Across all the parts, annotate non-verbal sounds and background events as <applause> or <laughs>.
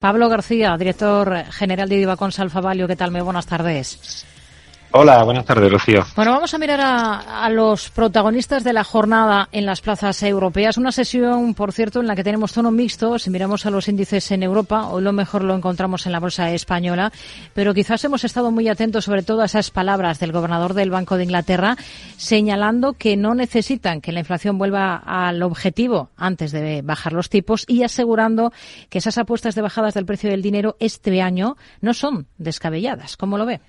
Pablo García, director general de Divacons Alfa Valio, ¿qué tal? Muy buenas tardes. Hola, buenas tardes, Rocío. Bueno, vamos a mirar a, los protagonistas de la jornada en las plazas europeas. Una sesión, por cierto, en la que tenemos tono mixto. Si miramos a los índices en Europa, hoy lo mejor lo encontramos en la bolsa española, pero quizás hemos estado muy atentos sobre todo a esas palabras del gobernador del Banco de Inglaterra, señalando que no necesitan que la inflación vuelva al objetivo antes de bajar los tipos y asegurando que esas apuestas de bajadas del precio del dinero este año no son descabelladas. ¿Cómo lo ve?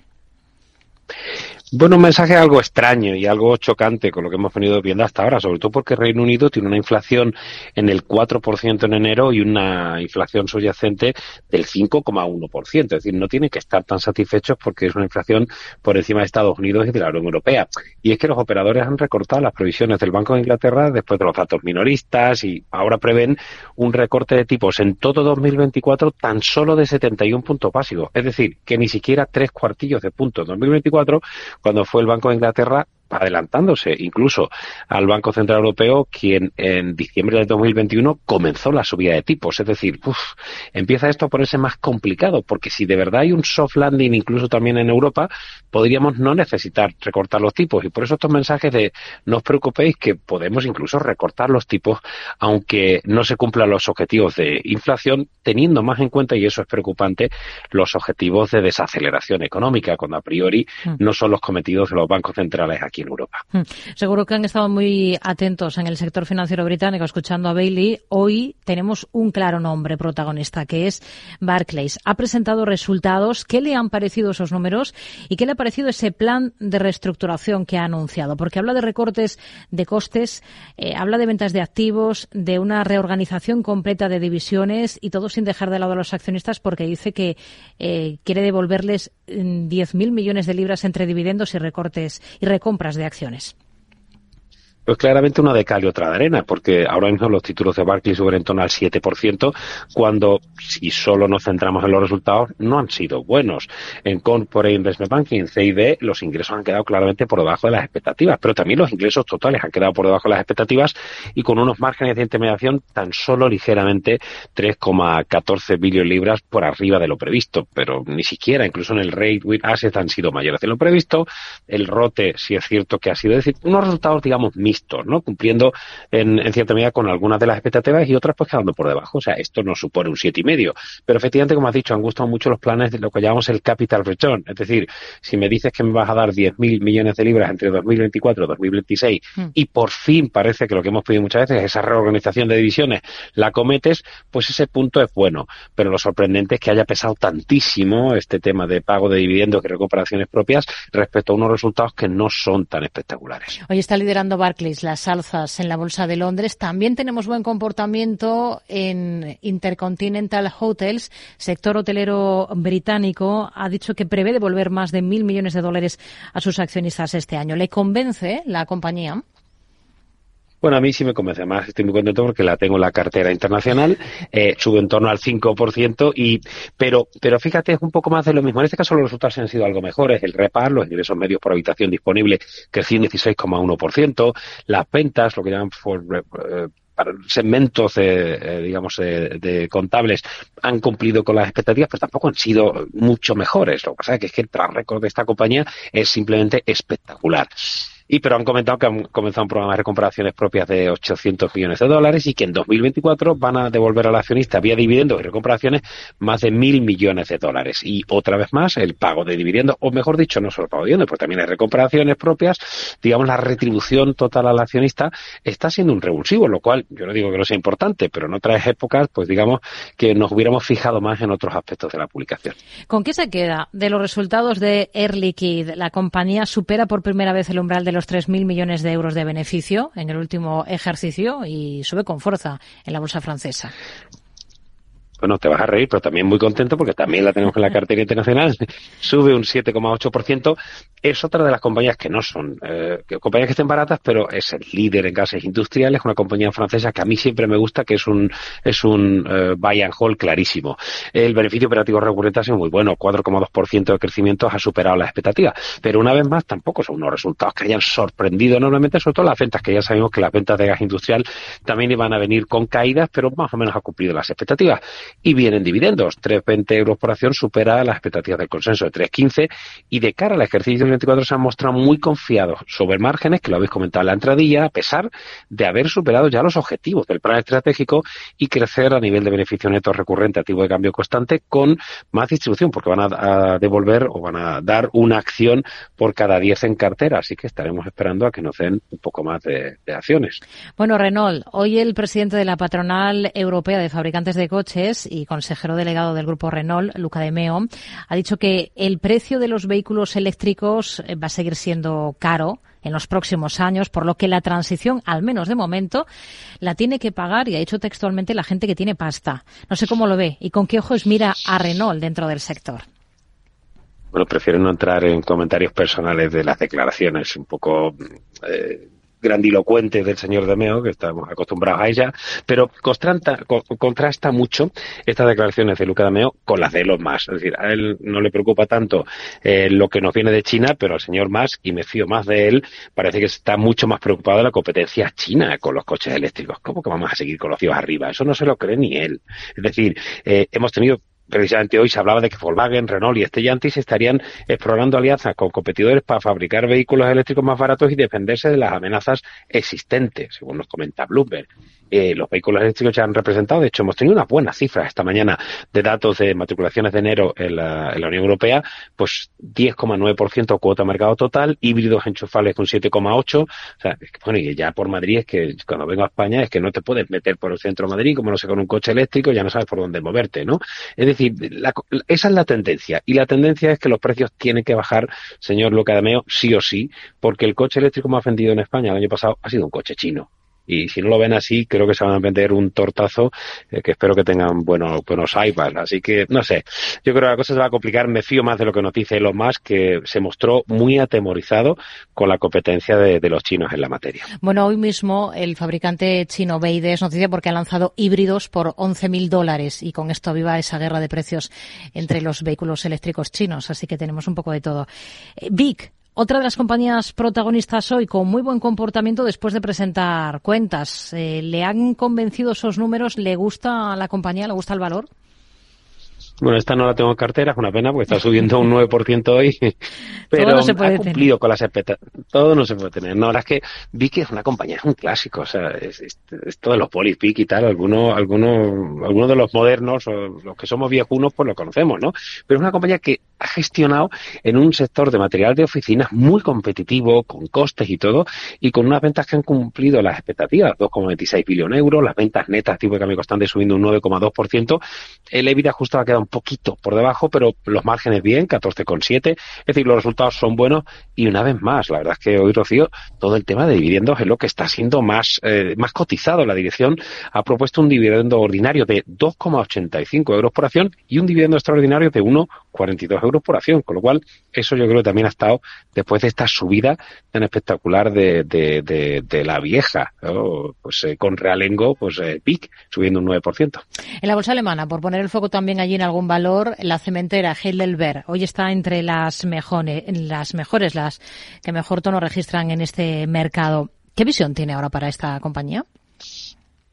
Bueno, un mensaje algo extraño y algo chocante con lo que hemos venido viendo hasta ahora, sobre todo porque Reino Unido tiene una inflación en el 4% en enero y una inflación subyacente del 5,1%. Es decir, no tienen que estar tan satisfechos porque es una inflación por encima de Estados Unidos y de la Unión Europea. Y es que los operadores han recortado las previsiones del Banco de Inglaterra después de los datos minoristas y ahora prevén un recorte de tipos en todo 2024 tan solo de 71 puntos básicos. Es decir, que ni siquiera tres cuartillos de puntos en 2024 cuando fue el Banco de Inglaterra adelantándose incluso al Banco Central Europeo, quien en diciembre de 2021 comenzó la subida de tipos. Es decir, empieza esto a ponerse más complicado, porque si de verdad hay un soft landing incluso también en Europa, podríamos no necesitar recortar los tipos. Y por eso estos mensajes de no os preocupéis que podemos incluso recortar los tipos, aunque no se cumplan los objetivos de inflación, teniendo más en cuenta, y eso es preocupante, los objetivos de desaceleración económica, cuando a priori mm. no son los cometidos de los bancos centrales aquí Hmm. Seguro que han estado muy atentos en el sector financiero británico escuchando a Bailey. Hoy tenemos un claro nombre protagonista que es Barclays. Ha presentado resultados. ¿Qué le han parecido esos números y qué le ha parecido ese plan de reestructuración que ha anunciado? Porque habla de recortes de costes, eh, habla de ventas de activos, de una reorganización completa de divisiones y todo sin dejar de lado a los accionistas porque dice que eh, quiere devolverles 10.000 mm, millones de libras entre dividendos y recortes y recompras de acciones. Pues claramente una de cal y otra de arena, porque ahora mismo los títulos de Barclays suben en torno al 7%, cuando si solo nos centramos en los resultados, no han sido buenos. En Corporate Investment Banking, CIB, los ingresos han quedado claramente por debajo de las expectativas, pero también los ingresos totales han quedado por debajo de las expectativas y con unos márgenes de intermediación tan solo ligeramente 3,14 billones libras por arriba de lo previsto, pero ni siquiera, incluso en el rate with assets han sido mayores de lo previsto. El rote, si es cierto que ha sido, decir, unos resultados, digamos, ¿no? Cumpliendo en, cierta medida con algunas de las expectativas y otras pues quedando por debajo. O sea, esto no supone un siete y medio. Pero efectivamente, como has dicho, han gustado mucho los planes de lo que llamamos el capital return. Es decir, si me dices que me vas a dar 10.000 millones de libras entre 2024 y 2026 hmm. y por fin parece que lo que hemos pedido muchas veces es esa reorganización de divisiones, la cometes, pues ese punto es bueno. Pero lo sorprendente es que haya pesado tantísimo este tema de pago de dividendos y recuperaciones propias respecto a unos resultados que no son tan espectaculares. Hoy está liderando Barclays las alzas en la Bolsa de Londres. También tenemos buen comportamiento en Intercontinental Hotels, sector hotelero británico. Ha dicho que prevé devolver más de mil millones de dólares a sus accionistas este año. ¿Le convence la compañía? Bueno, a mí sí me convence más. Estoy muy contento porque la tengo en la cartera internacional. Eh, sube en torno al 5%. Y, pero, pero fíjate, es un poco más de lo mismo. En este caso los resultados han sido algo mejores. El repar, los ingresos medios por habitación disponible crecieron 16,1%. Las ventas, lo que llaman eh, segmentos eh, digamos de, contables han cumplido con las expectativas pero tampoco han sido mucho mejores lo que pasa es que, el track record de esta compañía es simplemente espectacular y pero han comentado que han comenzado un programa de recuperaciones propias de 800 millones de dólares y que en 2024 van a devolver al accionista vía dividendos y recuperaciones más de mil millones de dólares. Y otra vez más, el pago de dividendos, o mejor dicho, no solo el pago de dividendos, porque también hay recuperaciones propias, digamos, la retribución total al accionista está siendo un revulsivo, lo cual yo no digo que no sea importante, pero en otras épocas, pues digamos que nos hubiéramos fijado más en otros aspectos de la publicación. ¿Con qué se queda de los resultados de Air Liquide? La compañía supera por primera vez el umbral de los 3.000 millones de euros de beneficio en el último ejercicio y sube con fuerza en la bolsa francesa bueno, te vas a reír, pero también muy contento porque también la tenemos en la cartera internacional, <laughs> sube un 7,8%. Es otra de las compañías que no son eh, compañías que estén baratas, pero es el líder en gases industriales, una compañía francesa que a mí siempre me gusta, que es un es un eh, buy and hold clarísimo. El beneficio operativo recurrente ha sido muy bueno, 4,2% de crecimiento ha superado las expectativas, pero una vez más tampoco son unos resultados que hayan sorprendido enormemente, sobre todo las ventas, que ya sabemos que las ventas de gas industrial también iban a venir con caídas, pero más o menos ha cumplido las expectativas y vienen dividendos. 3,20 euros por acción supera las expectativas del consenso de 3,15 y de cara al ejercicio 24 se han mostrado muy confiados sobre márgenes, que lo habéis comentado en la entradilla, a pesar de haber superado ya los objetivos del plan estratégico y crecer a nivel de beneficio neto recurrente a tipo de cambio constante con más distribución, porque van a, devolver o van a dar una acción por cada 10 en cartera. Así que estaremos esperando a que nos den un poco más de, de acciones. Bueno, Renault, hoy el presidente de la patronal europea de fabricantes de coches y consejero delegado del grupo Renault, Luca de Meo, ha dicho que el precio de los vehículos eléctricos eh, va a seguir siendo caro en los próximos años, por lo que la transición, al menos de momento, la tiene que pagar, y ha dicho textualmente, la gente que tiene pasta. No sé cómo lo ve y con qué ojos mira a Renault dentro del sector. Bueno, prefiero no entrar en comentarios personales de las declaraciones un poco eh, grandilocuente del señor de Meo, que estamos acostumbrados a ella, pero contrasta, contrasta mucho estas declaraciones de Luca de Meo con las de los más. Es decir, a él no le preocupa tanto eh, lo que nos viene de China, pero al señor más, y me fío más de él, parece que está mucho más preocupado de la competencia china con los coches eléctricos. ¿Cómo que vamos a seguir con los cíos arriba? Eso no se lo cree ni él. Es decir, eh, hemos tenido precisamente hoy se hablaba de que Volkswagen, Renault y Stellantis estarían explorando alianzas con competidores para fabricar vehículos eléctricos más baratos y defenderse de las amenazas existentes, según nos comenta Bloomberg. Eh, los vehículos eléctricos ya han representado. De hecho, hemos tenido unas buenas cifras esta mañana de datos de matriculaciones de enero en la, Unión Europea, pues 10,9% cuota mercado total, híbridos enchufables con 7,8%. O sea, bueno, y ya por Madrid es que cuando vengo a España es que no te puedes meter por el centro de Madrid, como no sé, con un coche eléctrico, ya no sabes por dónde moverte, ¿no? Es decir, esa es la tendencia. Y la tendencia es que los precios tienen que bajar, señor Locademeo, sí o sí, porque el coche eléctrico más vendido en España el año pasado ha sido un coche chino y si no lo ven así, creo que se van a vender un tortazo eh, que espero que tengan buenos, buenos iPads. Así que, no sé, yo creo que la cosa se va a complicar. Me fío más de lo que nos dice Elon Musk, que se mostró muy atemorizado con la competencia de, los chinos en la materia. Bueno, hoy mismo el fabricante chino Beide es noticia porque ha lanzado híbridos por 11.000 dólares y con esto aviva esa guerra de precios entre los vehículos eléctricos chinos. Así que tenemos un poco de todo. Eh, Vic, otra de las compañías protagonistas hoy con muy buen comportamiento después de presentar cuentas. Eh, ¿Le han convencido esos números? ¿Le gusta la compañía? ¿Le gusta el valor? Bueno, esta no la tengo en cartera, es una pena porque está subiendo un 9% hoy, <laughs> pero ha cumplido con las expectativas. Todo no se puede tener. No, la es que vi que es una compañía, es un clásico, o sea, es, es, de los Polypic y tal, algunos, algunos, algunos de los modernos o los que somos viejunos pues lo conocemos, ¿no? Pero es una compañía que ha gestionado en un sector de material de oficinas muy competitivo, con costes y todo, y con unas ventas que han cumplido las expectativas, 2,26 billones de euros, las ventas netas tipo de cambio constante subiendo un 9,2%, el EBITDA justo ha quedado poquito por debajo, pero los márgenes bien, 14,7. Es decir, los resultados son buenos y una vez más, la verdad es que hoy, Rocío, todo el tema de dividendos es lo que está siendo más, eh, más cotizado. La dirección ha propuesto un dividendo ordinario de 2,85 euros por acción y un dividendo extraordinario de 1,42 euros por acción, con lo cual eso yo creo que también ha estado después de esta subida tan espectacular de, de, la vieja, pues eh, con realengo, pues eh, PIC subiendo un 9%. En la bolsa alemana, por poner el foco también allí en algún valor la cementera Heidelberg. Hoy está entre las mejores, las mejores, las que mejor tono registran en este mercado. ¿Qué visión tiene ahora para esta compañía?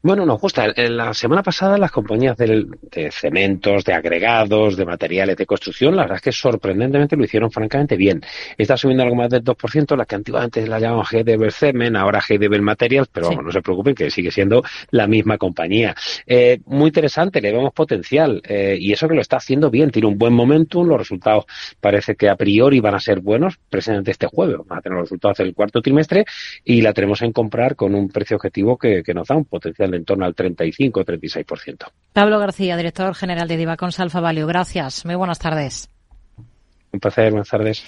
Bueno, nos gusta. La semana pasada las compañías de, cementos, de agregados, de materiales de construcción, la verdad es que sorprendentemente lo hicieron francamente bien. Está subiendo algo más del 2%, la que antiguamente la llamaban GDB Cemen, ahora GDB Materials, pero vamos, no se preocupen que sigue siendo la misma compañía. Eh, muy interesante, le vemos potencial eh, y eso que lo está haciendo bien, tiene un buen momentum, los resultados parece que a priori van a ser buenos, precisamente este jueves vamos a tener los resultados del cuarto trimestre y la tenemos en comprar con un precio objetivo que nos da un potencial en torno al 35 o 36%. Pablo García, director general de Divacons Alfa Value. Gracias. Muy buenas tardes. Un placer. Buenas tardes.